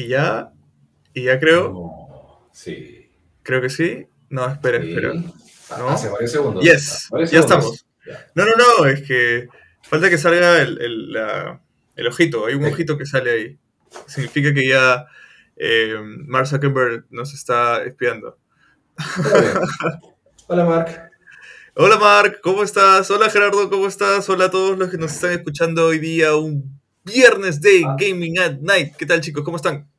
Y ya, y ya creo. No, sí. Creo que sí. No, espera, Sí. espera. ¿No? Hace varios segundos. Yes, Varios ya segundos. estamos. Ya. No, no, no, es que falta que salga el, el, la- el ojito. Hay un Sí. ojito que sale ahí. Significa que ya eh, Mark Zuckerberg nos está espiando. Hola, Mark. Hola Mark, ¿cómo estás? Hola Gerardo, ¿cómo estás? Hola a todos los que nos están escuchando hoy día, un viernes de Ah. Gaming at Night. ¿Qué tal chicos? ¿Cómo están?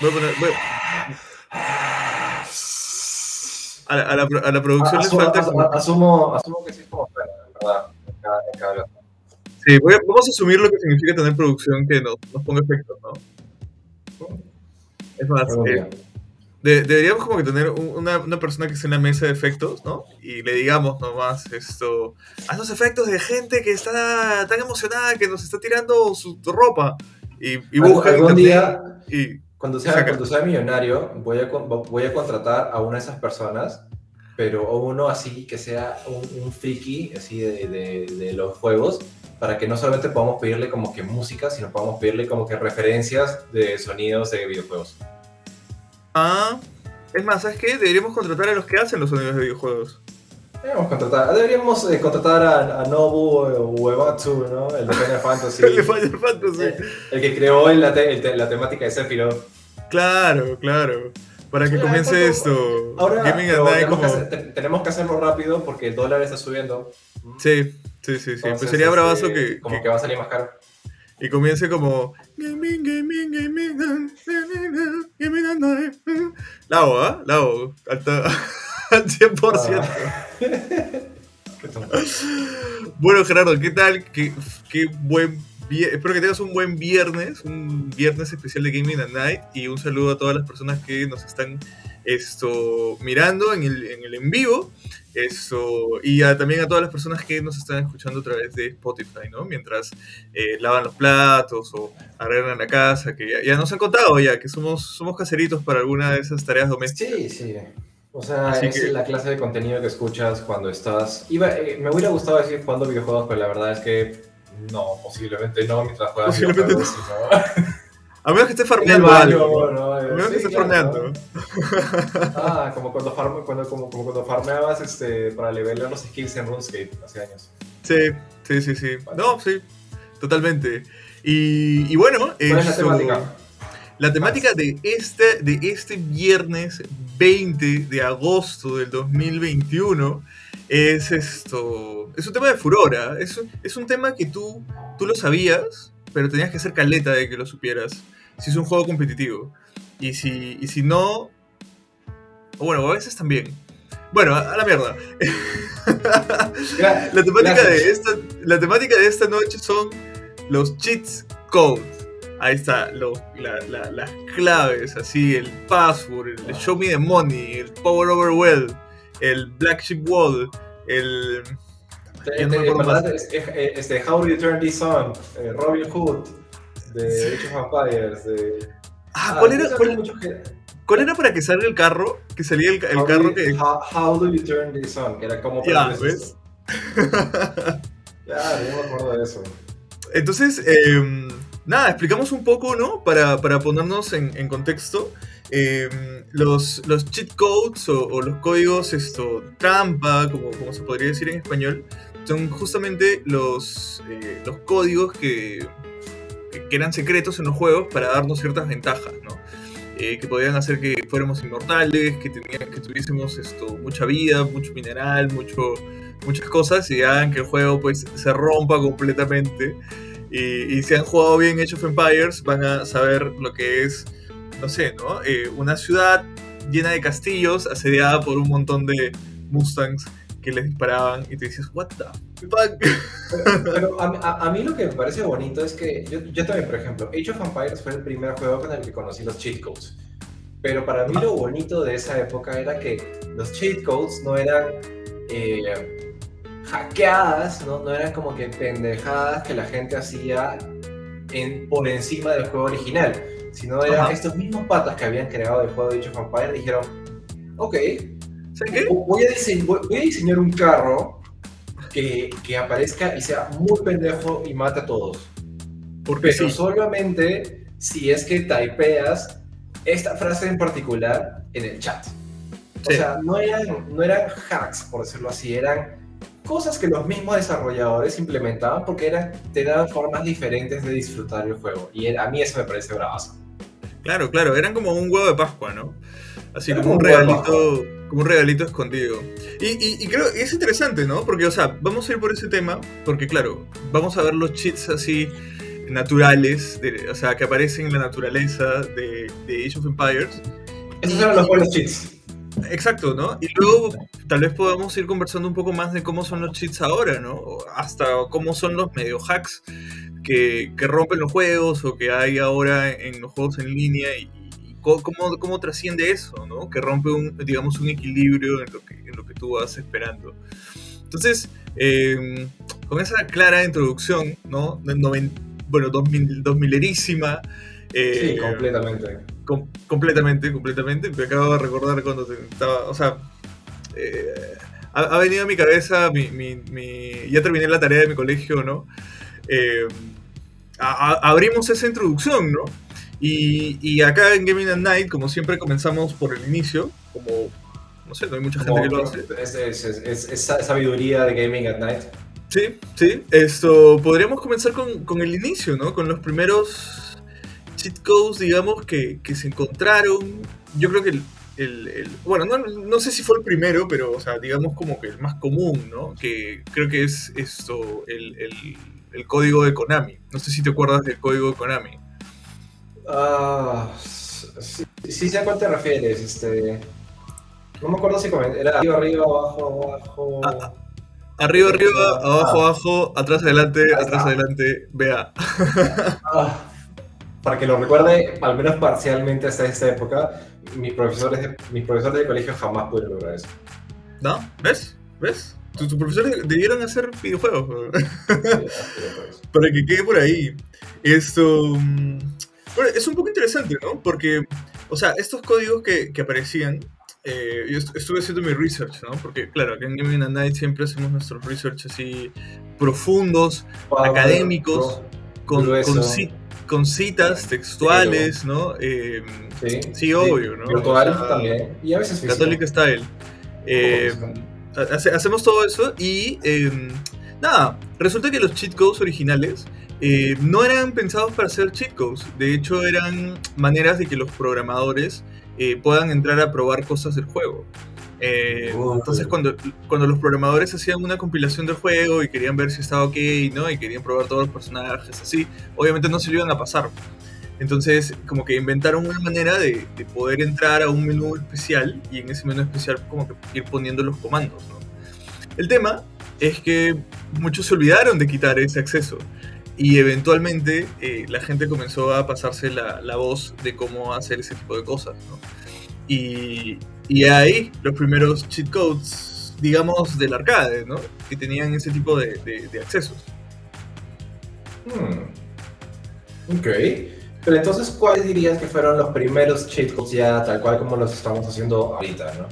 Voy a poner- voy a- A, la, a la pro- a la producción les Asumo, falta... asumo, que sí fuera, en verdad. en cada- en cada. Sí, voy a- vamos a asumir lo que significa tener producción que nos, nos ponga efectos, ¿no? Es más, eh, de- deberíamos como que tener un- una, una persona que esté en la mesa de efectos, ¿no? Y le digamos nomás esto, haz los efectos de gente que está tan emocionada que nos está tirando su ropa. Y, y busca algún día, y cuando sea, cuando sea millonario, voy a, voy a contratar a una de esas personas, pero uno así que sea un, un friki así de, de- de los juegos, para que no solamente podamos pedirle como que música, sino podamos pedirle como que referencias de sonidos de videojuegos. Ah, es más, ¿sabes qué? Deberíamos contratar a los que hacen los sonidos de videojuegos. Deberíamos contratar, deberíamos eh, contratar a, a Nobu Uematsu, ¿no? El de Final Fantasy. El de Final Fantasy. el, el que creó el- la, el temática de Sephiroth. Claro, claro. Para que Sí, comience esto. Ahora Gaming tenemos, como... que hacer- te- tenemos que hacerlo rápido porque el dólar está subiendo. Sí, sí, sí, sí. Entonces, pues sería este, bravazo que, Como que- que va a salir más caro. y comience como gaming, gaming, gaming, gaming, gaming at night. Lao, ¿ah? Al 100%. Ah. Bueno, Gerardo, ¿qué tal? Qué, qué buen Espero que tengas un buen viernes, un viernes especial de Gaming at Night y un saludo a todas las personas que nos están esto, mirando en el en, el en vivo esto, y a- también a todas las personas que nos están escuchando a través de Spotify, ¿no? Mientras eh, lavan los platos o arreglan la casa, que ya, ya nos han contado ya que somos, somos caseritos para alguna de esas tareas domésticas. Sí, sí. O sea, Así es que- la clase de contenido que escuchas cuando estás... Iba, eh, me hubiera gustado decir jugando videojuegos, pero la verdad es que no, posiblemente no mientras juegas Posiblemente videojuegos, sino A menos que esté farmeando algo. ¿no? A menos Sí, que esté claro, farmeando. ¿no? Ah, como cuando, farm- cuando, como, como cuando farmeabas este, para levelear los skills en RuneScape hace años. Sí, sí, sí, sí. No, sí, totalmente. Y, y bueno, ¿Cuál es la temática? la temática de este, de este viernes 20 de agosto del 2021 es esto. Es un tema de furora. Es, un- es un tema que tú, tú lo sabías, pero tenías que ser caleta de que lo supieras. Si es un juego competitivo. Y si, y si no. o Bueno, a veces también. Bueno, a, a la mierda. La temática, Gracias. de esta, la temática de esta noche son los cheats codes. Ahí está, los- la- la- las claves, así, el password, el show me the money, el power over well, el black sheep wall, el... Te- Ya no me eh, Este, How Do You Turn This On, eh, Robin Hood, de Age of Empires, de... Ah, ¿cuál era, cuál, que- cuál era para que salga el carro? Que salía el, el carro do you- que... How, how Do You Turn This On, que era como... Ya, ¿ves? Ya, yo me acuerdo de eso. Entonces, eh, nada, explicamos un poco, ¿no? Para, para ponernos en, en contexto. eh, los, los cheat codes o, o los códigos esto, trampa, como, como se podría decir en español, son justamente los, eh, los códigos que, que, eran secretos en los juegos para darnos ciertas ventajas, ¿no? Eh, que podían hacer que fuéramos inmortales, que, tenían, que tuviésemos esto, mucha vida, mucho mineral, mucho, muchas cosas y hagan que el juego pues se rompa completamente. Y, si han jugado bien Age of Empires van a saber lo que es, no sé, ¿no? Eh, una ciudad llena de castillos asediada por un montón de Mustangs que les disparaban y te dices, what the fuck? Pero a, mí lo que me parece bonito es que yo, yo también, por ejemplo, Age of Empires fue el primer juego con el que conocí los cheat codes. Pero para mí lo bonito de esa época era que los cheat codes no eran eh, hackeadas, ¿no? no eran como que pendejadas que la gente hacía en, por encima del juego original, sino eran Ajá. estos mismos patas que habían creado el juego de Age of Empires dijeron, ok, ¿Saben qué? Voy a, dise- voy- voy a diseñar un carro que, que aparezca y sea muy pendejo y mate a todos. Porque Pero sí. solamente si es que typeas esta frase en particular en el chat. O sea, no eran, no eran hacks, por decirlo así, eran cosas que los mismos desarrolladores implementaban porque eran, te daban formas diferentes de disfrutar el juego. Y a mí eso me parece bravazo. Claro, claro, eran como un huevo de Pascua, ¿no? Así como un, regalito, como un regalito escondido. Y, y, creo que es interesante, ¿no? Porque, o sea, vamos a ir por ese tema, porque claro, vamos a ver los cheats así naturales, o sea, que aparecen en la naturaleza de, de Age of Empires. Esos eran los buenos cheats. Exacto, ¿no? Y luego tal vez podamos ir conversando un poco más de cómo son los cheats ahora, ¿no? Hasta cómo son los medio hacks que, que rompen los juegos o que hay ahora en los juegos en línea y, cómo, cómo, trasciende eso, ¿no? Que rompe un, digamos, un equilibrio en lo que, en lo que tú vas esperando. Entonces, em, con esa clara introducción, ¿no? bueno, 2000, 2000erísima. Eh, sí, completamente. Completamente, completamente. Me acabo de recordar cuando estaba, o sea, eh, ha, venido a mi cabeza, mi, mi, ya terminé la tarea de mi colegio, ¿no? Eh, abrimos esa introducción, ¿no? Y, y, acá en Gaming at Night, como siempre, comenzamos por el inicio, como, no sé, no hay mucha gente que lo hace. Es, es, es, sabiduría de Gaming at Night. Sí, sí. Esto, podríamos comenzar con, con el inicio, ¿no? Con los primeros cheat codes, digamos, que, que se encontraron. Yo creo que el, el, el bueno, no, no, sé si fue el primero, pero, o sea, digamos como que el más común, ¿no? Que creo que es esto, el, el código de Konami. No sé si te acuerdas del código de Konami. Ah, sí, sí sé a cuál te refieres. Este, no me acuerdo si era arriba, arriba, abajo, abajo. Ah, ah, arriba, arriba, abajo, abajo, atrás, adelante, atrás, adelante, vea. Para que lo recuerde, al menos parcialmente hasta esta época, mis profesores de, mis profesores de colegio jamás pudieron lograr eso. ¿No? ¿Ves? ¿Ves? Tus profesores debieron hacer videojuegos. Para que quede por ahí. Esto. Mm, bueno, es un poco interesante, ¿no? Porque, o sea, estos códigos que, que aparecían, eh, yo estuve haciendo mi research, ¿no? Porque, claro, acá en Gaming and Night siempre hacemos nuestros research así profundos, académicos, con, con, con, citas textuales, ¿no? Eh, sí, sí, obvio, ¿no? Virtual también. Y a veces Católica Style. Eh, hacemos todo eso y, em, nada, resulta que los cheat codes originales eh, no eran pensados para ser cheat codes, de hecho eran maneras de que los programadores eh, puedan entrar a probar cosas del juego. Eh, entonces cuando, cuando los programadores hacían una compilación del juego y querían ver si estaba ok, ¿no? Y querían probar todos los personajes así, obviamente no se lo iban a pasar. Entonces, como que inventaron una manera de, de, poder entrar a un menú especial y en ese menú especial como que ir poniendo los comandos, ¿no? El tema es que muchos se olvidaron de quitar ese acceso y eventualmente eh, la gente comenzó a pasarse la, la, voz de cómo hacer ese tipo de cosas. ¿no? Y, y ahí los primeros cheat codes, digamos, del arcade, ¿no? que tenían ese tipo de, de, accesos. Hmm. Ok. Pero entonces, ¿cuáles dirías que fueron los primeros cheat codes ya tal cual como los estamos haciendo ahorita, ¿no?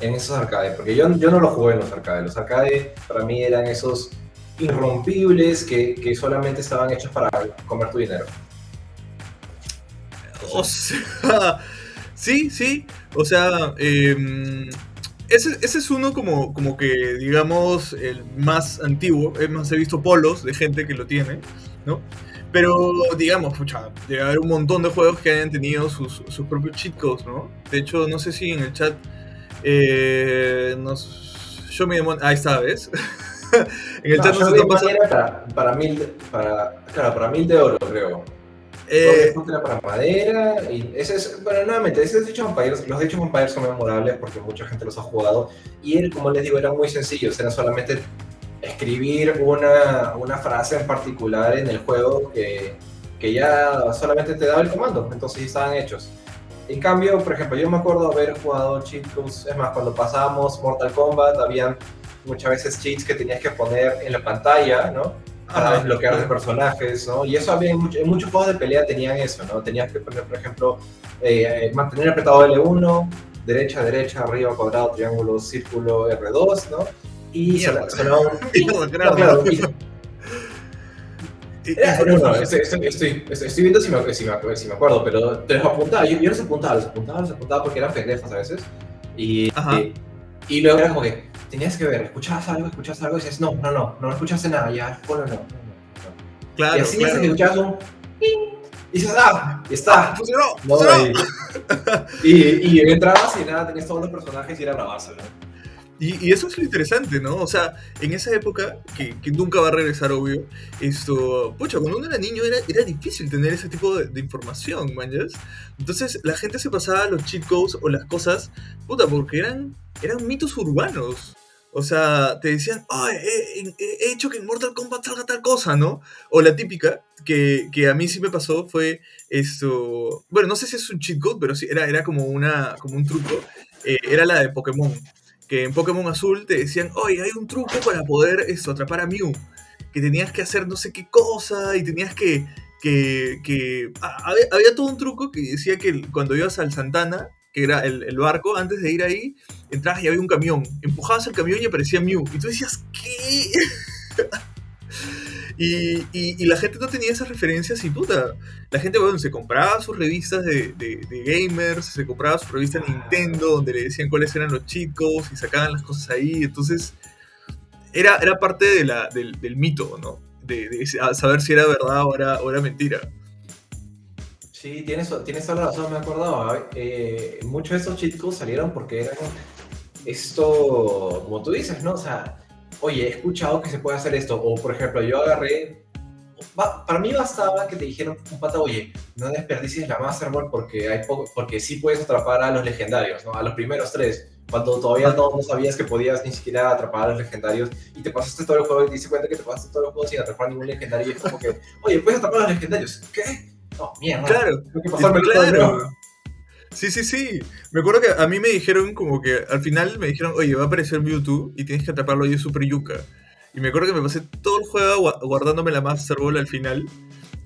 En esos arcades. Porque yo, yo no los jugué en los arcades. Los arcades para mí eran esos irrompibles que, que solamente estaban hechos para comer tu dinero. O sea, sí, sí. O sea, em, ese, ese, es uno como, como que, digamos, el más antiguo. Es más, he visto polos de gente que lo tiene, ¿no? Pero, digamos, pucha, debe haber un montón de juegos que hayan tenido sus, sus propios cheat codes, ¿no? De hecho, no sé si en el chat eh, nos... Show me the Ahí está, ¿ves? en el chat no, se para, para, mil, para, claro, para mil de oro, creo. Eh, para madera y ese es, bueno, nuevamente, ese de Vampires, los hecho Vampires son memorables porque mucha gente los ha jugado y él, como les digo, eran muy sencillos, era solamente escribir una, una frase en particular en el juego que, que ya solamente te daba el comando, entonces estaban hechos. En cambio, por ejemplo, yo me acuerdo haber jugado cheat es más, cuando pasábamos Mortal Kombat, habían muchas veces cheats que tenías que poner en la pantalla, ¿no? Para desbloquear de personajes, ¿no? Y eso había en, muchos juegos de pelea tenían eso, ¿no? Tenías que poner, por ejemplo, eh, mantener apretado L1, derecha, derecha, arriba, cuadrado, triángulo, círculo, R2, ¿no? Y sonaba un... no, estoy, viendo si me, si, me, si me, acuerdo, pero te los apuntaba. Yo, yo los apuntaba, los apuntaba, los apuntaba porque eran pendejos a veces. Y, y, luego era como que tenías que ver, escuchabas algo, escuchabas algo y dices, no, no, no, no escuchaste nada, ya, bueno, no. no, no. Claro, y así claro. es que escuchabas un. Y dices, ah, y está. Ah, funcionó, funcionó. Y, y, y, entrabas y nada, tenías todos los personajes y era bravazo, ¿no? Y, eso es lo interesante, ¿no? O sea, en esa época, que, nunca va a regresar, obvio, esto, pucha, cuando uno era niño era, era difícil tener ese tipo de, información, manjas. Entonces la gente se pasaba los cheat codes o las cosas, puta, porque eran, eran mitos urbanos. O sea, te decían, oh, he, hecho que en Mortal Kombat salga tal cosa, ¿no? O la típica, que, que, a mí sí me pasó, fue esto. Bueno, no sé si es un cheat code, pero sí, era, era como, una, como un truco. Eh, era la de Pokémon que en Pokémon Azul te decían, oye, hay un truco para poder eso, atrapar a Mew, que tenías que hacer no sé qué cosa y tenías que... que, que había, todo un truco que decía que cuando ibas al Santana, que era el, barco, antes de ir ahí, entrabas y había un camión, empujabas el camión y aparecía Mew, y tú decías, ¿qué? Y, y, la gente no tenía esas referencias y puta. La gente, bueno, se compraba sus revistas de, de, gamers, se compraba sus revistas de Nintendo, donde le decían cuáles eran los chicos y sacaban las cosas ahí. Entonces, era, era parte de la, del, del mito, ¿no? De, de, saber si era verdad o era, o era mentira. Sí, tienes, tienes toda la razón, me acordaba. Eh, muchos de esos chicos salieron porque eran esto, como tú dices, ¿no? O sea, oye, he escuchado que se puede hacer esto, o por ejemplo, yo agarré, para mí bastaba que te dijeran un pata, oye, no desperdicies la Master Ball porque, hay poco, porque sí puedes atrapar a los legendarios, ¿no? A los primeros tres, cuando todavía no, sabías que podías ni siquiera atrapar a los legendarios y te pasaste todo el juego y te diste cuenta que te pasaste todo el juego sin atrapar ningún legendario y es como que, oye, puedes atrapar a los legendarios, ¿qué? No, mierda. Claro, que pasarme claro. Sí, sí, sí. Me acuerdo que a mí me dijeron como que al final me dijeron, oye, va a aparecer Mewtwo y tienes que atraparlo y es super yuca. Y me acuerdo que me pasé todo el juego guardándome la Master Ball al final.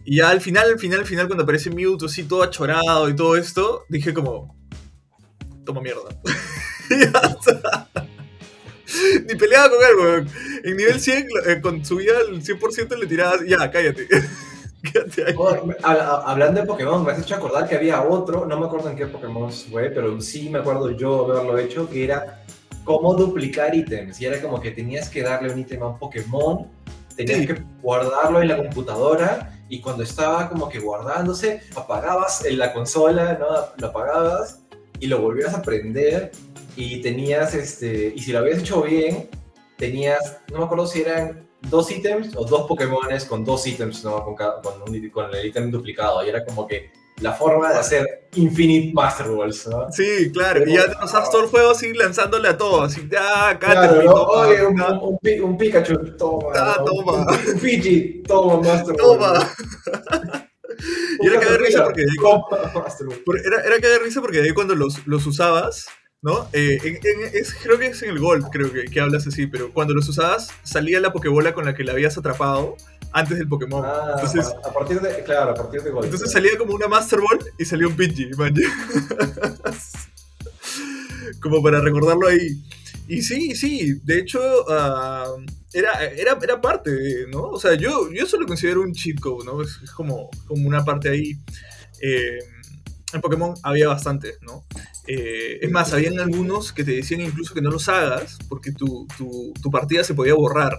Y ya al final, al final, al final, cuando aparece Mewtwo así todo achorado y todo esto, dije como, toma mierda. Ni peleaba con él, weón. En nivel 100, eh, con subía al 100% le tirabas, ya, cállate. hablando de Pokémon, me has hecho acordar que había otro, no me acuerdo en qué Pokémon fue, pero sí me acuerdo yo haberlo hecho, que era cómo duplicar ítems. Y era como que tenías que darle un ítem a un Pokémon, tenías que guardarlo en la computadora y cuando estaba como que guardándose, apagabas en la consola, ¿no? Lo apagabas y lo volvías a prender y tenías, este, y si lo habías hecho bien, tenías, no me acuerdo si eran dos ítems o dos Pokémones con dos ítems, ¿no? Con, con, el ítem duplicado. Y era como que la forma de hacer Infinite Master Balls, ¿no? Sí, claro. y ya te pasas todo el juego así lanzándole a todo. Así, ah, claro, ¿no? Oye, un, un, un, Pikachu, toma. Ah, toma. Un, Fiji, toma Master Toma. y era que de risa porque, era, era que de risa porque ahí cuando los, los usabas ¿no? Eh, es, creo que es en el Golf, creo que, que, hablas así, pero cuando los usabas salía la Pokébola con la que la habías atrapado antes del Pokémon. Ah, entonces, a partir de, claro, a partir de Golf. Entonces salía como una Master Ball y salió un Pidgey, como para recordarlo ahí. Y sí, sí, de hecho, uh, era, era, era parte, ¿no? O sea, yo, yo eso lo considero un cheat code, ¿no? Es, es como, como una parte ahí. Eh, en Pokémon había bastantes, ¿no? Eh, es más, habían algunos que te decían incluso que no los hagas porque tu, tu, tu, partida se podía borrar.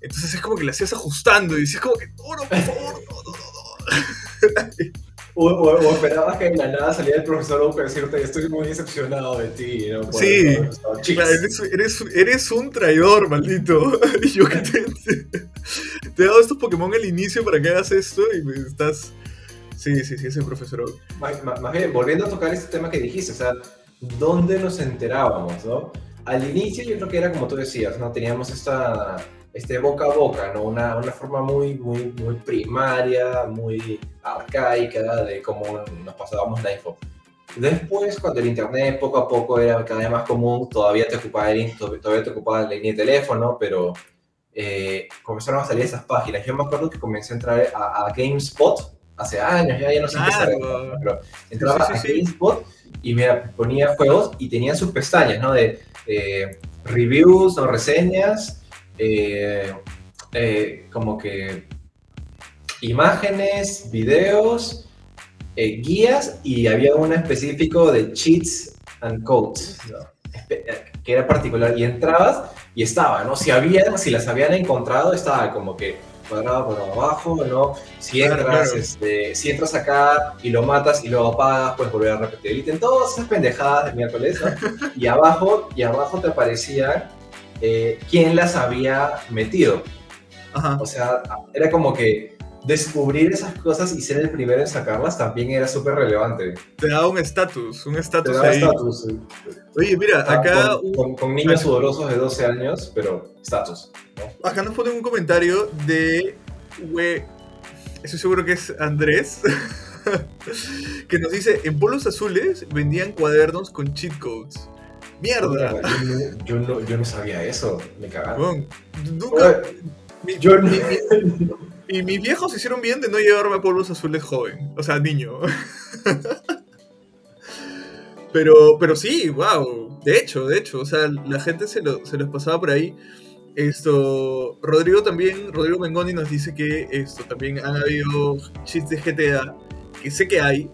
Entonces es como que le hacías ajustando y decías como que, no, no, por favor, no, no, no, O, o, esperabas que en la nada saliera el profesor a decirte, estoy muy decepcionado de ti. ¿no? sí, claro, eres, eres, un traidor, maldito. y yo que te, te, he dado estos Pokémon al inicio para que hagas esto y me estás Sí, sí, sí, ese profesor. Más, bien, volviendo a tocar este tema que dijiste, o sea, ¿dónde nos enterábamos, no? Al inicio yo creo que era como tú decías, ¿no? Teníamos esta, este boca a boca, ¿no? Una, una forma muy, muy, muy primaria, muy arcaica de cómo nos pasábamos la info. Después, cuando el internet poco a poco era cada vez más común, todavía te ocupaba, el, todavía te ocupaba la línea de teléfono, pero eh, comenzaron a salir esas páginas. Yo me acuerdo que comencé a entrar a, a GameSpot, hace años, ya, ya no sé qué pero entraba a GameSpot y me ponía juegos y tenía sus pestañas, ¿no? De eh, reviews o reseñas, eh, eh, como que imágenes, videos, guías y había un específico de cheats and codes, que era particular. Y entrabas y estaba, ¿no? Si, había, si las habían encontrado, estaba como que cuadrado abajo, ¿no? Si entras, Este, si entras acá y lo matas y luego apagas, puedes volver a repetir el ítem. Todas esas pendejadas de miércoles, ¿no? y abajo, y abajo te aparecía eh, quién las había metido. O sea, era como que descubrir esas cosas y ser el primero en sacarlas también era súper relevante. Te da un estatus, un estatus Te da estatus, sí. Oye, mira, acá... Con, niños sudorosos de 12 años, pero estatus. Acá nos ponen un comentario de... We... Estoy seguro que es Andrés. que nos dice, en polos azules vendían cuadernos con cheat codes. ¡Mierda! Yo no, yo no, sabía eso, me cagaron. nunca... yo no... Y mis viejos hicieron bien de no llevarme a polvos azules joven, o sea, niño. pero, pero sí, wow. De hecho, de hecho, o sea, la gente se, lo, se los pasaba por ahí. Esto, Rodrigo también, Rodrigo Mengoni nos dice que esto también han habido chistes GTA, que sé que hay.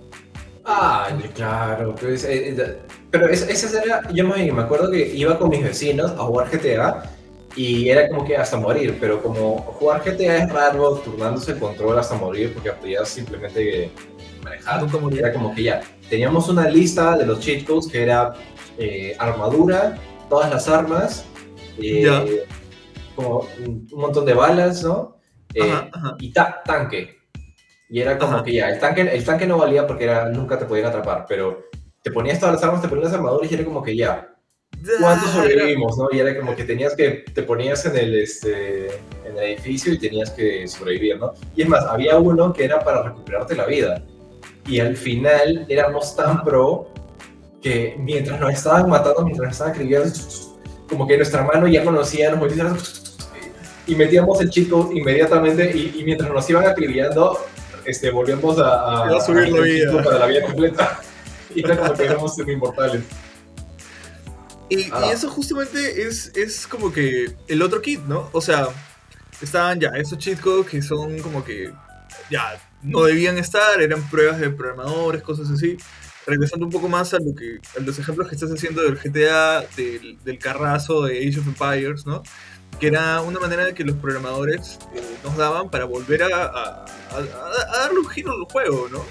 Ah, claro, pues, eh, eh, pero esa era, yo me acuerdo que iba con mis vecinos a jugar GTA y era como que hasta morir, pero como jugar GTA es raro, turnándose el control hasta morir, porque podías simplemente manejar, era como que ya, teníamos una lista de los cheat codes que era eh, armadura, todas las armas, eh, como un, montón de balas, ¿no? Eh, y tanque. Y era como que ya, el tanque, el tanque no valía porque era, nunca te podían atrapar, pero te ponías todas las armas, te ponías las armaduras y era como que ya, ¿Cuántos sobrevivimos, no? Y era como que tenías que, te ponías en el, este, en el edificio y tenías que sobrevivir, ¿no? Y es más, había uno que era para recuperarte la vida. Y al final éramos tan pro que mientras nos estaban matando, mientras nos estaban escribiendo, como que nuestra mano ya conocía, nos y metíamos el chico inmediatamente y, mientras nos iban acribillando, este, volvíamos a, a, subir la vida. para la vida completa. Y era como que éramos inmortales. Y, ah. eso justamente es, es como que el otro kit, ¿no? O sea, estaban ya esos cheat codes que son como que ya no debían estar, eran pruebas de programadores, cosas así. Regresando un poco más a, lo que, a los ejemplos que estás haciendo del GTA, del, del carrazo de Age of Empires, ¿no? Que era una manera de que los programadores eh, nos daban para volver a, a, a darle un giro al juego, ¿no?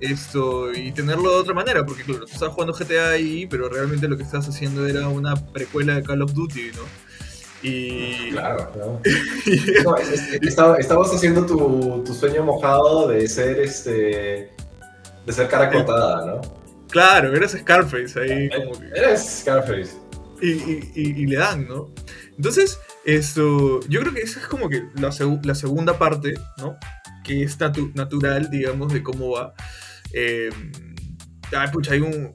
Esto y tenerlo de otra manera, porque claro, tú estabas jugando GTA ahí, pero realmente lo que estás haciendo era una precuela de Call of Duty, ¿no? Y... Claro, no, estabas haciendo tu, tu, sueño mojado de ser este de ser cara cortada, ¿no? Claro, eres Scarface ahí como que... Eres Scarface. Y, y, y, le dan, ¿no? Entonces, esto, yo creo que esa es como que la, la segunda parte, ¿no? Que es natural, digamos, de cómo va. Eh, pucha, hay un,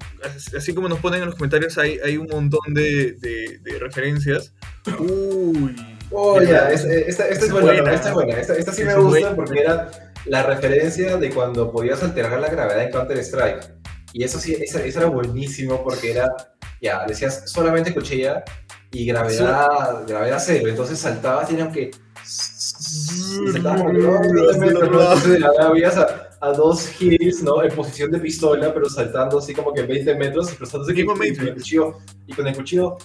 así como nos ponen en los comentarios, hay, hay un montón de, de, referencias. Uy. Oh, ya, esta, esta, es buena, esta es buena. Esta, sí me gusta porque era la referencia de cuando podías alterar la gravedad en Counter-Strike. Y eso sí, eso, era buenísimo porque era, ya, decías solamente cuchilla y gravedad, gravedad cero. Entonces saltabas y que... Saltabas, a dos kills, ¿no? En posición de pistola, pero saltando así como que 20 metros y cruzándose con, con el cuchillo. Y con el cuchillo.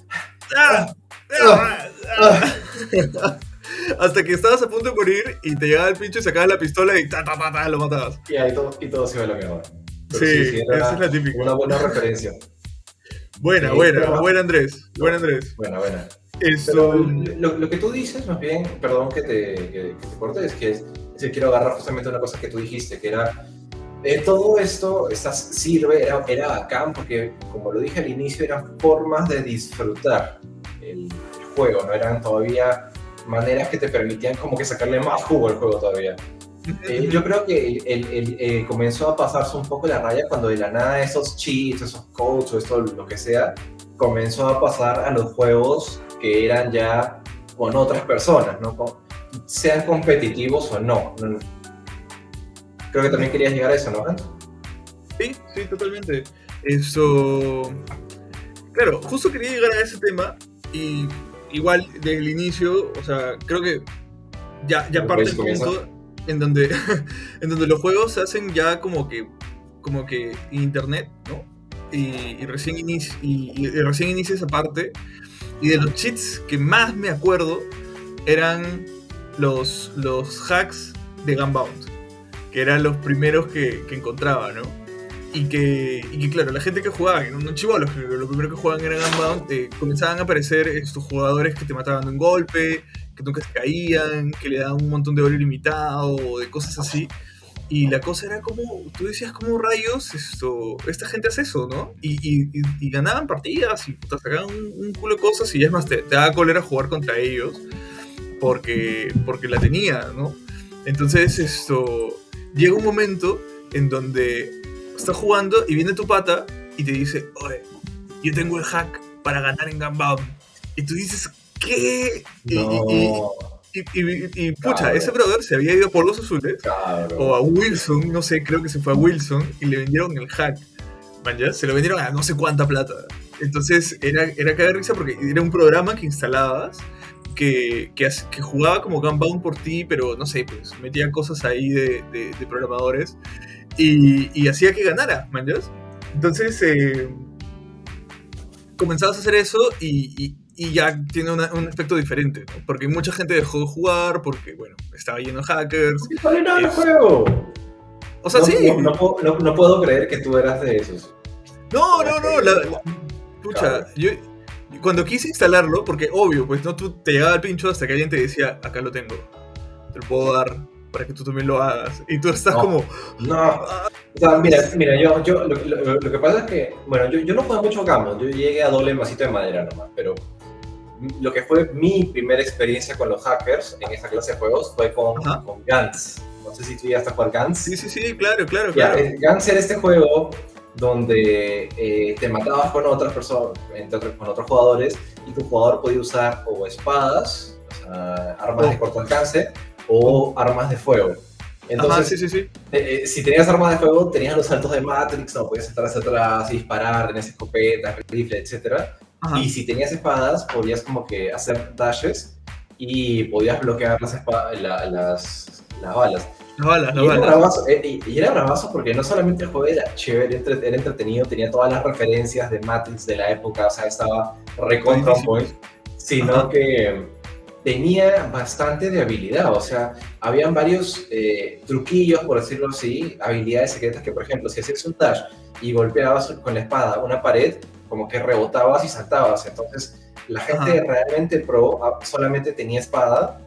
¡Ah! ¡Ah! ¡Ah! Hasta que estabas a punto de morir y te llegaba el pincho y sacabas la pistola y ta, ta, ta, ta lo matabas. Y ahí todo, y todo se iba a la mierda. Sí, sí, esa es la típica. Una buena referencia. buena, buena, buena Andrés. Buena Andrés. Buena, buena. Eso... Lo, lo, que tú dices, más bien, perdón que te, que, que te corte, es que es quiero agarrar justamente una cosa que tú dijiste, que era, eh, todo esto estas, sirve, era, era bacán, porque como lo dije al inicio, eran formas de disfrutar el, juego, no eran todavía maneras que te permitían como que sacarle más jugo al juego todavía. Eh, yo creo que el, eh, comenzó a pasarse un poco la raya cuando de la nada esos cheats, esos codes o esto, lo que sea, comenzó a pasar a los juegos que eran ya con otras personas, ¿no? Sean competitivos o no. Creo que también querías llegar a eso, ¿no? Sí, sí, totalmente. Eso. Claro, justo quería llegar a ese tema y igual desde el inicio, o sea, creo que ya, ya parte el punto. en donde, en donde los juegos se hacen ya como que, como que internet, ¿no? Y, recién inicia, y, recién inicia esa parte. Y de los cheats que más me acuerdo eran los, los hacks de Gunbound, que eran los primeros que, que encontraba, ¿no? Y que, y que, claro, la gente que jugaba, que no chivolos, lo primero que jugaban era Gunbound, eh, comenzaban a aparecer estos jugadores que te mataban de un golpe, que nunca se caían, que le daban un montón de oro ilimitado, o de cosas así. Y la cosa era como, tú decías, como rayos esto, esta gente hace eso, no? Y, y, ganaban partidas y puta, sacaban un, culo de cosas y es más, te, te daba cólera jugar contra ellos porque, porque la tenía, ¿no? Entonces esto, llega un momento en donde estás jugando y viene tu pata y te dice, oye, yo tengo el hack para ganar en Gunbound. Y tú dices, ¿qué? Y, pucha, ese brother se había ido por los azules o a Wilson, no sé, creo que se fue a Wilson y le vendieron el hack. ¿ya? Se lo vendieron a no sé cuánta plata. Entonces era, era caer risa porque era un programa que instalabas que, que, que, jugaba como Gunbound por ti, pero no sé, pues metía cosas ahí de, de, programadores y, y, hacía que ganara, ¿man? Entonces eh, comenzabas a hacer eso y, y ya tiene un aspecto diferente, ¿no? Porque mucha gente dejó de jugar porque, bueno, estaba lleno de hackers. ¿Qué nada el juego? O sea, sí. No, no, puedo creer que tú eras de esos. No, no, no. La, pucha, yo cuando quise instalarlo, porque obvio, pues no tú te llegaba el pincho hasta que alguien te decía, acá lo tengo, te lo puedo dar para que tú también lo hagas. Y tú estás como. No. O sea, mira, mira yo, yo lo, lo, que pasa es que, bueno, yo, yo no juego mucho Gamma, yo llegué a doble masito de madera nomás, pero lo que fue mi primera experiencia con los hackers en esta clase de juegos fue con, con Gantz. No sé si tú ya estás con Gantz. Sí, sí, sí, claro, claro, claro. Gantz era este juego donde eh, te matabas con otras personas, con otros jugadores, y tu jugador podía usar o espadas, o sea, armas de oh. corto alcance, o armas de fuego. Entonces, sí, sí, sí. Eh, eh, si tenías armas de fuego, tenías los saltos de Matrix, no podías estar hacia atrás y disparar, tenías escopetas, rifle, etc. Y si tenías espadas, podías como que hacer dashes y podías bloquear las, las, las balas. Las balas, y, era bravazo, eh, y, era bravazo porque no solamente el juego era chévere, era entretenido, tenía todas las referencias de Matrix de la época, o sea, estaba recontra point, sino que tenía bastante de habilidad, o sea, habían varios eh, truquillos, por decirlo así, habilidades secretas que, por ejemplo, si hacías un dash y golpeabas con la espada una pared, como que rebotabas y saltabas, entonces la gente realmente pro ah, solamente tenía espada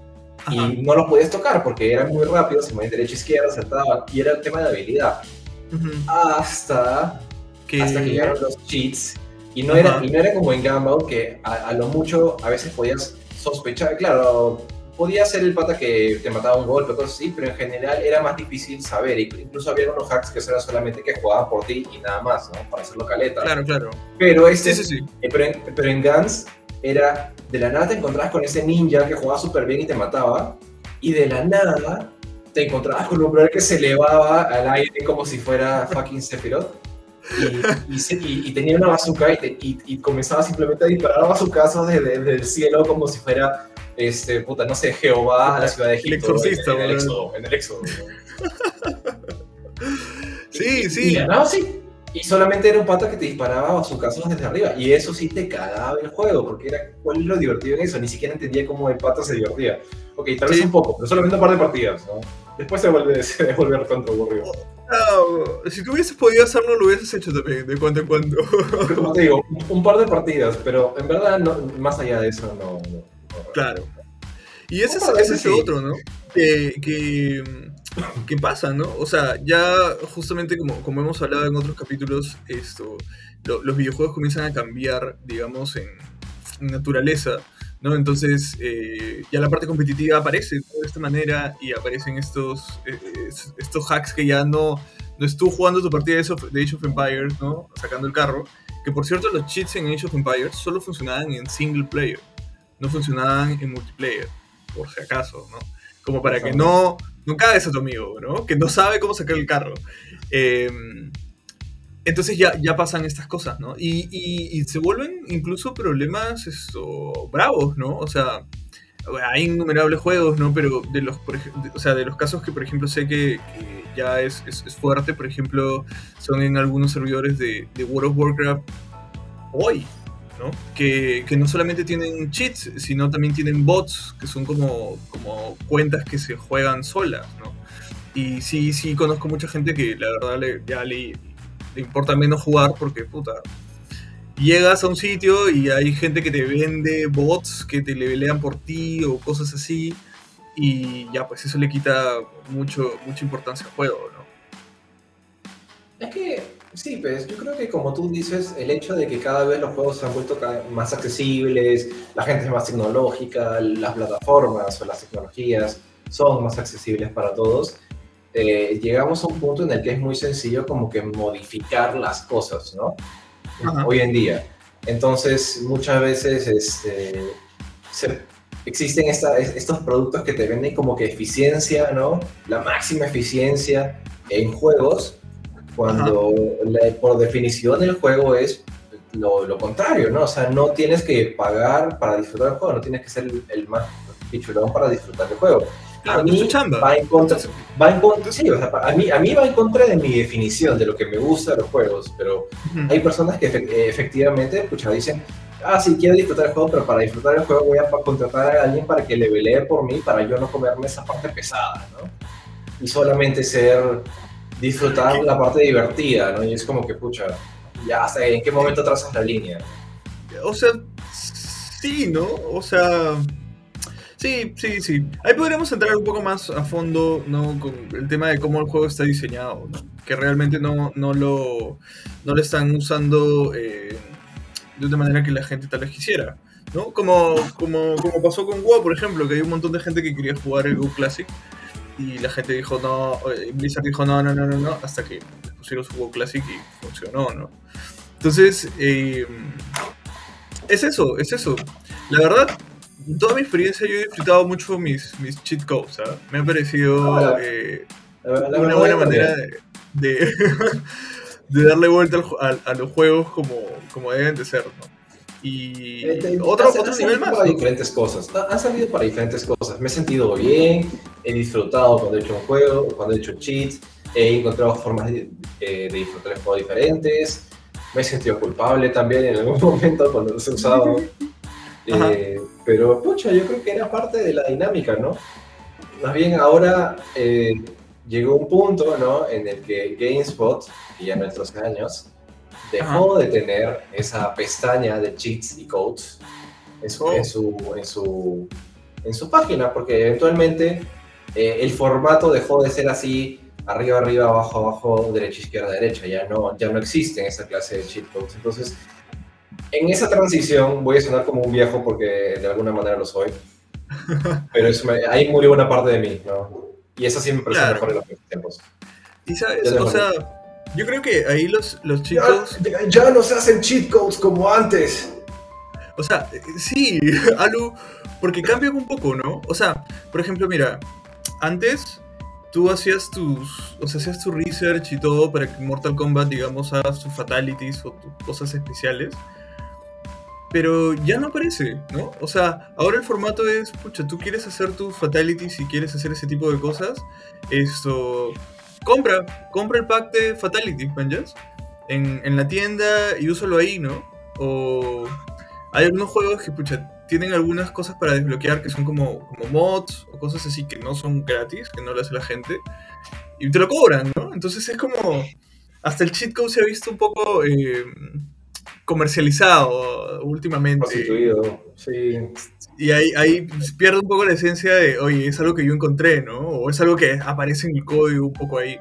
y no lo podías tocar porque era muy rápido, se movía derecha, izquierda, saltaba y era el tema de habilidad. Hasta que... hasta que llegaron los cheats y no, era, y no era como en Gumball que a, lo mucho a veces podías sospechar, claro, podía ser el pata que te mataba un golpe, cosas así, pero en general era más difícil saber. Incluso había unos hacks que eran solamente que jugaban por ti y nada más, ¿no? Para hacerlo caleta. Claro, claro. Pero este, sí, sí, sí. Eh, pero, en, pero en Guns era de la nada te encontrabas con ese ninja que jugaba súper bien y te mataba, y de la nada te encontrabas con un brother que se elevaba al aire como si fuera fucking Sephiroth. Y, y, tenía una bazooka y, y, comenzaba simplemente a disparar bazucazos desde, desde el cielo como si fuera, este, puta, no sé, Jehová a la ciudad de Egipto. El exorcista, en, el éxodo, en el éxodo. sí, sí. Y, sí. Y solamente era un pata que te disparaba a su caso desde arriba. Y eso sí te cagaba el juego, porque era cuál es lo divertido en eso. Ni siquiera entendía cómo el pata se divertía. Ok, tal vez un poco, pero solamente un par de partidas, ¿no? Después se vuelve, se vuelve bastante aburrido. No, si tú hubieses podido hacerlo, lo hubieses hecho también, de cuando en cuando. Como te digo, un par de partidas, pero en verdad, más allá de eso, no. claro. Y ese es, ese es otro, ¿no? Que, que ¿Qué pasa, ¿no? O sea, ya justamente como, como hemos hablado en otros capítulos, esto, los videojuegos comienzan a cambiar, digamos, en, naturaleza, ¿no? Entonces, eh, ya la parte competitiva aparece de esta manera y aparecen estos, eh, estos hacks que ya no, no estuvo jugando tu partida de Age of Empires, ¿no? Sacando el carro. Que por cierto, los cheats en Age of Empires solo funcionaban en single player, no funcionaban en multiplayer, por si acaso, ¿no? Como para que no no cagues a tu amigo, ¿no? Que no sabe cómo sacar el carro. Em, entonces ya, ya pasan estas cosas, ¿no? Y, y, se vuelven incluso problemas esto, bravos, ¿no? O sea, hay innumerables juegos, ¿no? Pero de los, o sea, de los casos que, por ejemplo, sé que, ya es, es, fuerte, por ejemplo, son en algunos servidores de, de World of Warcraft hoy, Que, no solamente tienen cheats, sino también tienen bots, que son como, como cuentas que se juegan solas. Y sí, sí, conozco mucha gente que la verdad le, ya le, le importa menos jugar porque, puta, llegas a un sitio y hay gente que te vende bots que te levelean por ti o cosas así. Y ya, pues eso le quita mucho, mucha importancia al juego, ¿no? Es que, sí, pues yo creo que como tú dices, el hecho de que cada vez los juegos se han vuelto más accesibles, la gente es más tecnológica, las plataformas o las tecnologías son más accesibles para todos, eh, llegamos a un punto en el que es muy sencillo como que modificar las cosas, ¿no? hoy en día. Entonces, muchas veces este, existen estos productos que te venden como que eficiencia, ¿no? La máxima eficiencia en juegos, cuando por definición el juego es lo, contrario, ¿no? O sea, no tienes que pagar para disfrutar del juego, no tienes que ser el, más pichulón para disfrutar del juego. a mí va en contra, va en contra, sí, o sea, a mí, a mí va en contra de mi definición de lo que me gusta de los juegos, pero hay personas que efectivamente, pucha, dicen, ah, sí, quiero disfrutar el juego, pero para disfrutar el juego voy a contratar a alguien para que le velee por mí, para yo no comerme esa parte pesada, ¿no? Y solamente ser, disfrutar la parte divertida, ¿no? Y es como que, pucha, ya hasta en qué momento trazas la línea. O sea, sí, ¿no? O sea, Sí, sí, sí. Ahí podríamos entrar un poco más a fondo, ¿no? Con el tema de cómo el juego está diseñado, Que realmente no, no, lo, no están usando eh, de una manera que la gente tal vez quisiera, ¿no? Como, como, como pasó con WoW, por ejemplo, que hay un montón de gente que quería jugar el WoW Classic y la gente dijo no, eh, Blizzard dijo no, no, no, no, no, hasta que pusieron su WoW Classic y funcionó, ¿no? Entonces, eh, es eso, es eso. La verdad, toda mi experiencia yo he disfrutado mucho mis, mis cheat codes, ¿sabes? Me ha parecido ah, eh, una buena manera de, de, darle vuelta a, los juegos como, como deben de ser, ¿no? Y eh, otro, otro nivel más. Para diferentes cosas. Han salido para diferentes cosas. Me he sentido bien, he disfrutado cuando he hecho un juego, cuando he hecho cheats, he encontrado formas de, eh, de disfrutar el juego diferentes. Me he sentido culpable también en algún momento cuando los he usado. Eh, pero, pucha, yo creo que era parte de la dinámica, ¿no? Más bien ahora eh, llegó un punto, ¿no? En el que GameSpot, que ya nuestros años, dejó de tener esa pestaña de cheats y codes en su, en oh. su, en su, página, porque eventualmente eh, el formato dejó de ser así arriba, arriba, abajo, abajo, derecha, izquierda, derecha. Ya no, ya no existen esa clase de cheat codes. Entonces, en esa transición voy a sonar como un viejo porque de alguna manera lo soy. Pero ahí murió una parte de mí, ¿no? Y eso sí me parece mejor en los tiempos. Y sabes, o sea, yo creo que ahí los, los chicos. Ya, ya, no se hacen cheat codes como antes. O sea, sí, Alu, porque cambian un poco, ¿no? O sea, por ejemplo, mira, antes tú hacías tus, o sea, hacías tu research y todo para que Mortal Kombat, digamos, haga sus fatalities o tus cosas especiales pero ya no aparece, ¿no? O sea, ahora el formato es, pucha, tú quieres hacer tus fatalities y quieres hacer ese tipo de cosas, esto, compra, compra el pack de fatalities, ¿manjas? En, en la tienda y úsalo ahí, ¿no? O hay algunos juegos que, pucha, tienen algunas cosas para desbloquear que son como, como mods o cosas así que no son gratis, que no lo hace la gente, y te lo cobran, ¿no? Entonces es como, hasta el cheat code se ha visto un poco... Eh, comercializado últimamente. sí. Y ahí, ahí pierde un poco la esencia de, oye, es algo que yo encontré, ¿no? O es algo que aparece en el código un poco ahí.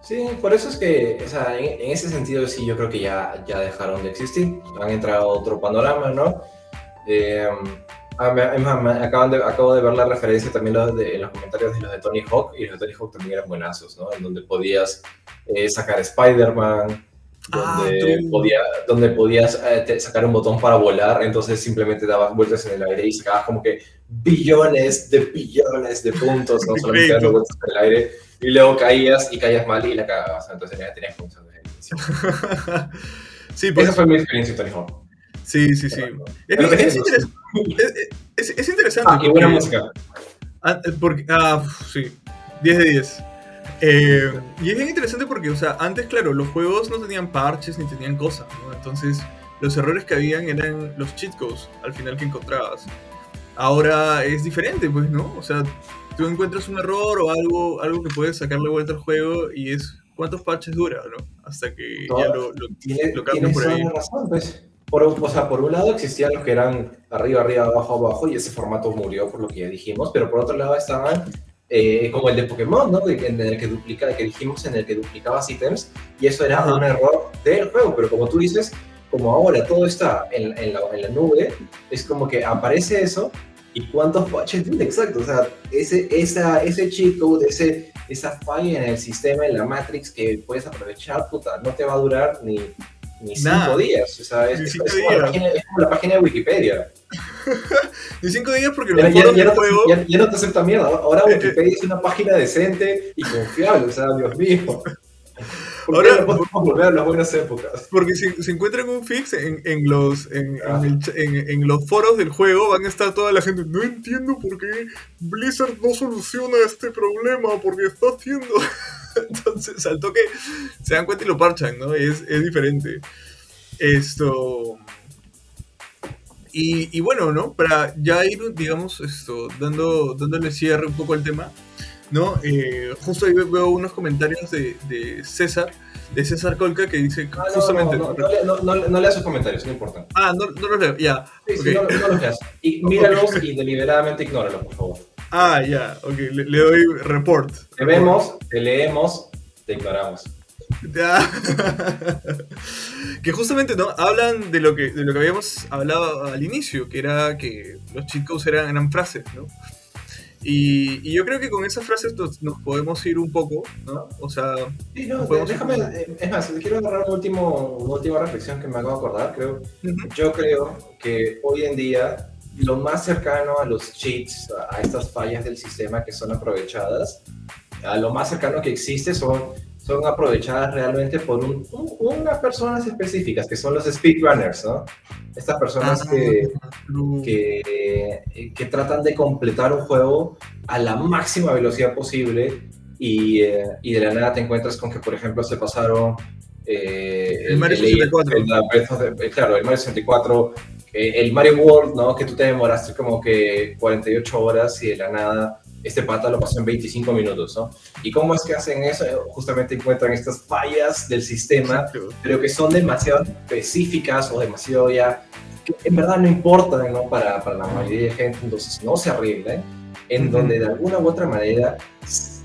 Sí, por eso es que, o sea, en, ese sentido sí, yo creo que ya, ya dejaron de existir. Han entrado a otro panorama, ¿no? Eh, acaban de, acabo de ver la referencia también en los comentarios de los de Tony Hawk, y los de Tony Hawk también eran buenazos, ¿no? En donde podías eh, sacar Spider-Man, Ah, donde, donde podías eh, sacar un botón para volar, entonces simplemente dabas vueltas en el aire y sacabas como que billones de billones de puntos, no solamente dando vueltas en el aire, y luego caías y caías mal y la cagabas, entonces ya tenías puntos de Sí, pues, Esa fue mi experiencia, Tony Hawk. Sí, sí, sí. Es, es, interesante es, es, interesante. Ah, y buena música. Ah, porque, ah, sí, 10 de 10. Eh, y es bien interesante porque, o sea, antes, claro, los juegos no tenían parches ni tenían cosas, ¿no? Entonces, los errores que habían eran los cheat codes al final que encontrabas. Ahora es diferente, pues, ¿no? O sea, tú encuentras un error o algo, algo que puedes sacarle vuelta al juego y es cuántos parches dura, ¿no? Hasta que ya lo, lo, lo cambian por ahí. Razón, pues. Por, o sea, por un lado existían los que eran arriba, arriba, abajo, abajo, y ese formato murió por lo que ya dijimos, pero por otro lado estaban eh, como el de Pokémon, ¿no? en el que duplica, que dijimos en el que duplicabas ítems, y eso era un error del juego, pero como tú dices, como ahora todo está en, en, la, en la, nube, es como que aparece eso, y cuántos patches tiene exacto, o sea, ese, esa, ese cheat code, ese, esa falla en el sistema, en la Matrix que puedes aprovechar, puta, no te va a durar ni ni cinco días. O sea, es, como la página, de Wikipedia. ni cinco días porque ya, ya, ya, no juego... te, ya, no te acepta mierda. Ahora Wikipedia es una página decente y confiable. O sea, Dios mío. Ahora no podemos volver a las buenas épocas. Porque si, si encuentran un fix en, en los, en, ah. en, en, los foros del juego, van a estar toda la gente. No entiendo por qué Blizzard no soluciona este problema, porque está haciendo. Entonces, al toque se dan cuenta y lo parchan, ¿no? Es, es diferente. Esto. Y, y, bueno, ¿no? Para ya ir, digamos, esto, dando, dándole cierre un poco al tema, ¿no? Eh, justo ahí veo unos comentarios de, de, César, de César Colca, que dice ah, justamente... No, no, no, no, lea sus comentarios, no importa. Ah, no, los leo, ya. Sí, sí, no, los leas. Y míralos y deliberadamente ignóralos, por favor. Ah, ya, ok, le, le, doy report. Te vemos, te leemos, te ignoramos. que justamente no hablan de lo que de lo que habíamos hablado al inicio, que era que los chicos eran, eran frases, ¿no? Y, y, yo creo que con esas frases nos, nos, podemos ir un poco, ¿no? O sea, sí, no, déjame, ir... es más, quiero agarrar un último, una última reflexión que me acabo de acordar, creo. Uh -huh. Yo creo que hoy en día lo más cercano a los cheats, a estas fallas del sistema que son aprovechadas, a lo más cercano que existe son, son aprovechadas realmente por un, un, unas personas específicas, que son los speedrunners, ¿no? Estas personas ah, que, que, que, tratan de completar un juego a la máxima velocidad posible y, eh, y de la nada te encuentras con que, por ejemplo, se pasaron eh, el, Mario 64. El, claro, el Mario 64 el Mario World, ¿no? Que tú te demoraste como que 48 horas y de la nada este pata lo pasó en 25 minutos, ¿no? ¿Y cómo es que hacen eso? Justamente encuentran estas fallas del sistema, pero que son demasiado específicas o demasiado ya, que en verdad no importan, ¿no? Para, para la mayoría de gente, entonces no se arreglan, en donde de alguna u otra manera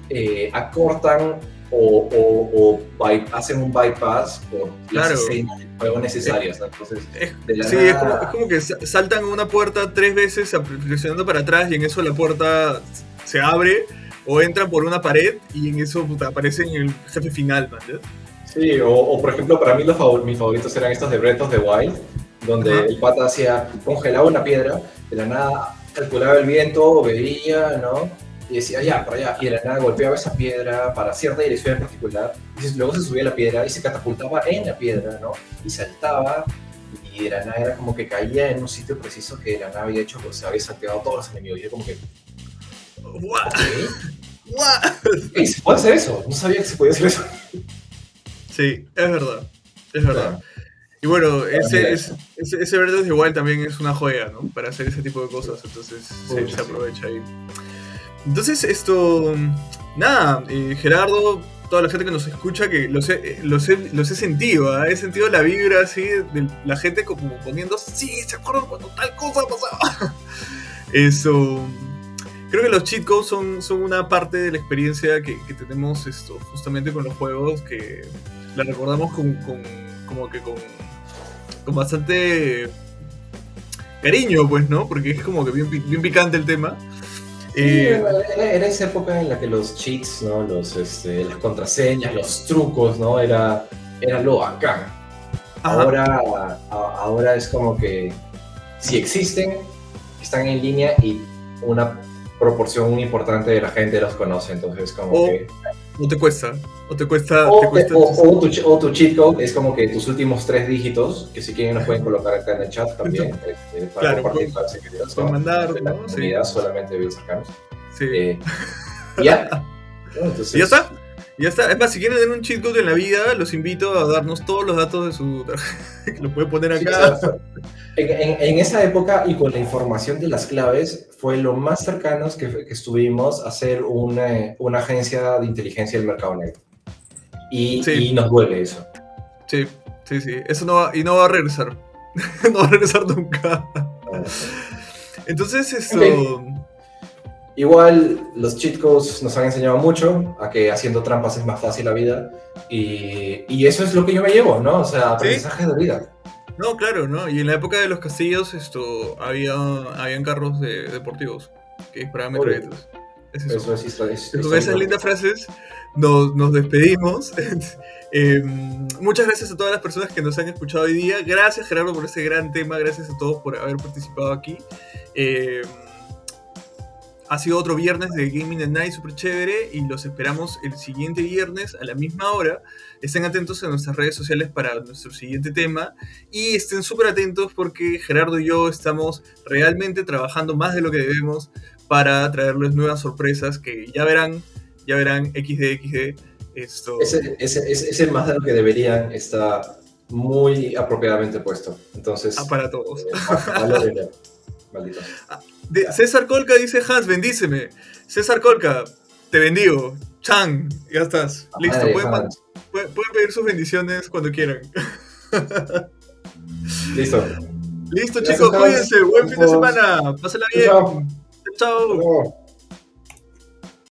eh, acortan o, o, o hacen un bypass por las escenas de juego necesarias. Entonces, es, sí, nada... es, como, es, como, que saltan una puerta tres veces presionando para atrás y en eso la puerta se abre o entran por una pared y en eso puta, aparece en el jefe final. ¿no? Sí, o, o, por ejemplo, para mí los favor, mis favoritos eran estos de Breath of the Wild, donde Ajá. el pata hacía, congelaba una piedra, de la nada calculaba el viento, veía, ¿no? y decía, ya, para allá, y de la nada golpeaba esa piedra para cierta dirección en particular, y luego se subía a la piedra y se catapultaba en la piedra, ¿no? Y saltaba, y de la nada era como que caía en un sitio preciso que de la nada había hecho, pues se había salteado todos los enemigos, y yo como que... ¿What? ¿Se puede hacer eso? No sabía que se podía hacer eso. Sí, es verdad, es verdad. Y bueno, ese, ese, ese Breath of the Wild también es una joya, ¿no? Para hacer ese tipo de cosas, entonces se, se aprovecha ahí. Entonces, esto. Nada, eh, Gerardo, toda la gente que nos escucha, que los he, los he, los he sentido, ¿eh? he sentido la vibra así de la gente como poniendo, sí, ¿se acuerdan cuando tal cosa pasaba? Eso. Creo que los cheat codes son, son una parte de la experiencia que, que tenemos esto, justamente con los juegos, que la recordamos con, con como que con, con bastante cariño, pues, ¿no? Porque es como que bien, bien picante el tema. Sí, era, era, esa época en la que los cheats, ¿no? los, este, las contraseñas, los trucos, ¿no? Era, era lo bacán. Ahora, a, ahora es como que si existen, están en línea y una proporción muy importante de la gente los conoce, entonces como o, que... O te cuesta. O te cuesta. O, te cuesta o- o tu, tu cheat code es como que tus últimos tres dígitos, que si quieren los pueden colocar acá en el chat también, eh, eh, para Claro, compartir ¿no? mandar, De la ¿no? Sí. solamente bien cercanos. sí. Eh, ya. ¿no? Entonces, ¿Y ya está? Ya está. Es más, si quieren tener un cheat code en la vida, los invito a darnos todos los datos de su que lo pueden poner acá. En, en- en esa época y con la información de las claves fue lo más cercanos que, que estuvimos a hacer una, una agencia de inteligencia del mercado negro. Y, Sí. y nos duele eso. Sí, sí, sí. Eso no va, y no va a regresar. no va a regresar nunca. Entonces, esto. Igual los cheat codes nos han enseñado mucho a que haciendo trampas es más fácil la vida y, y eso es lo que yo me llevo, ¿no? O sea, aprendizaje de vida. No, claro, ¿no? Y en la época de los castillos, esto, había, habían carros de, deportivos que disparaban metralletas. Es eso. Eso es historia. es Con esas lindas frases nos, nos despedimos. Eh, muchas gracias a todas las personas que nos han escuchado hoy día. Gracias Gerardo por ese gran tema. Gracias a todos por haber participado aquí. Eh, ha sido otro viernes de Gaming at Night súper chévere y los esperamos el siguiente viernes a la misma hora. Estén atentos a nuestras redes sociales para nuestro siguiente tema y estén súper atentos porque Gerardo y yo estamos realmente trabajando más de lo que debemos para traerles nuevas sorpresas que ya verán, ya verán XD, XD. Esto. Ese, ese, ese, más de lo que deberían está muy apropiadamente puesto. Entonces, Ah, para todos. eh. De- César Colca dice Hans, bendíceme. César Colca, te bendigo. Chan, ya estás. Listo, pueden, pedir sus bendiciones cuando quieran. Listo. Listo, Gracias, chicos, cuídense. Buen fin de semana. Pásenla bien. Chao. Chao.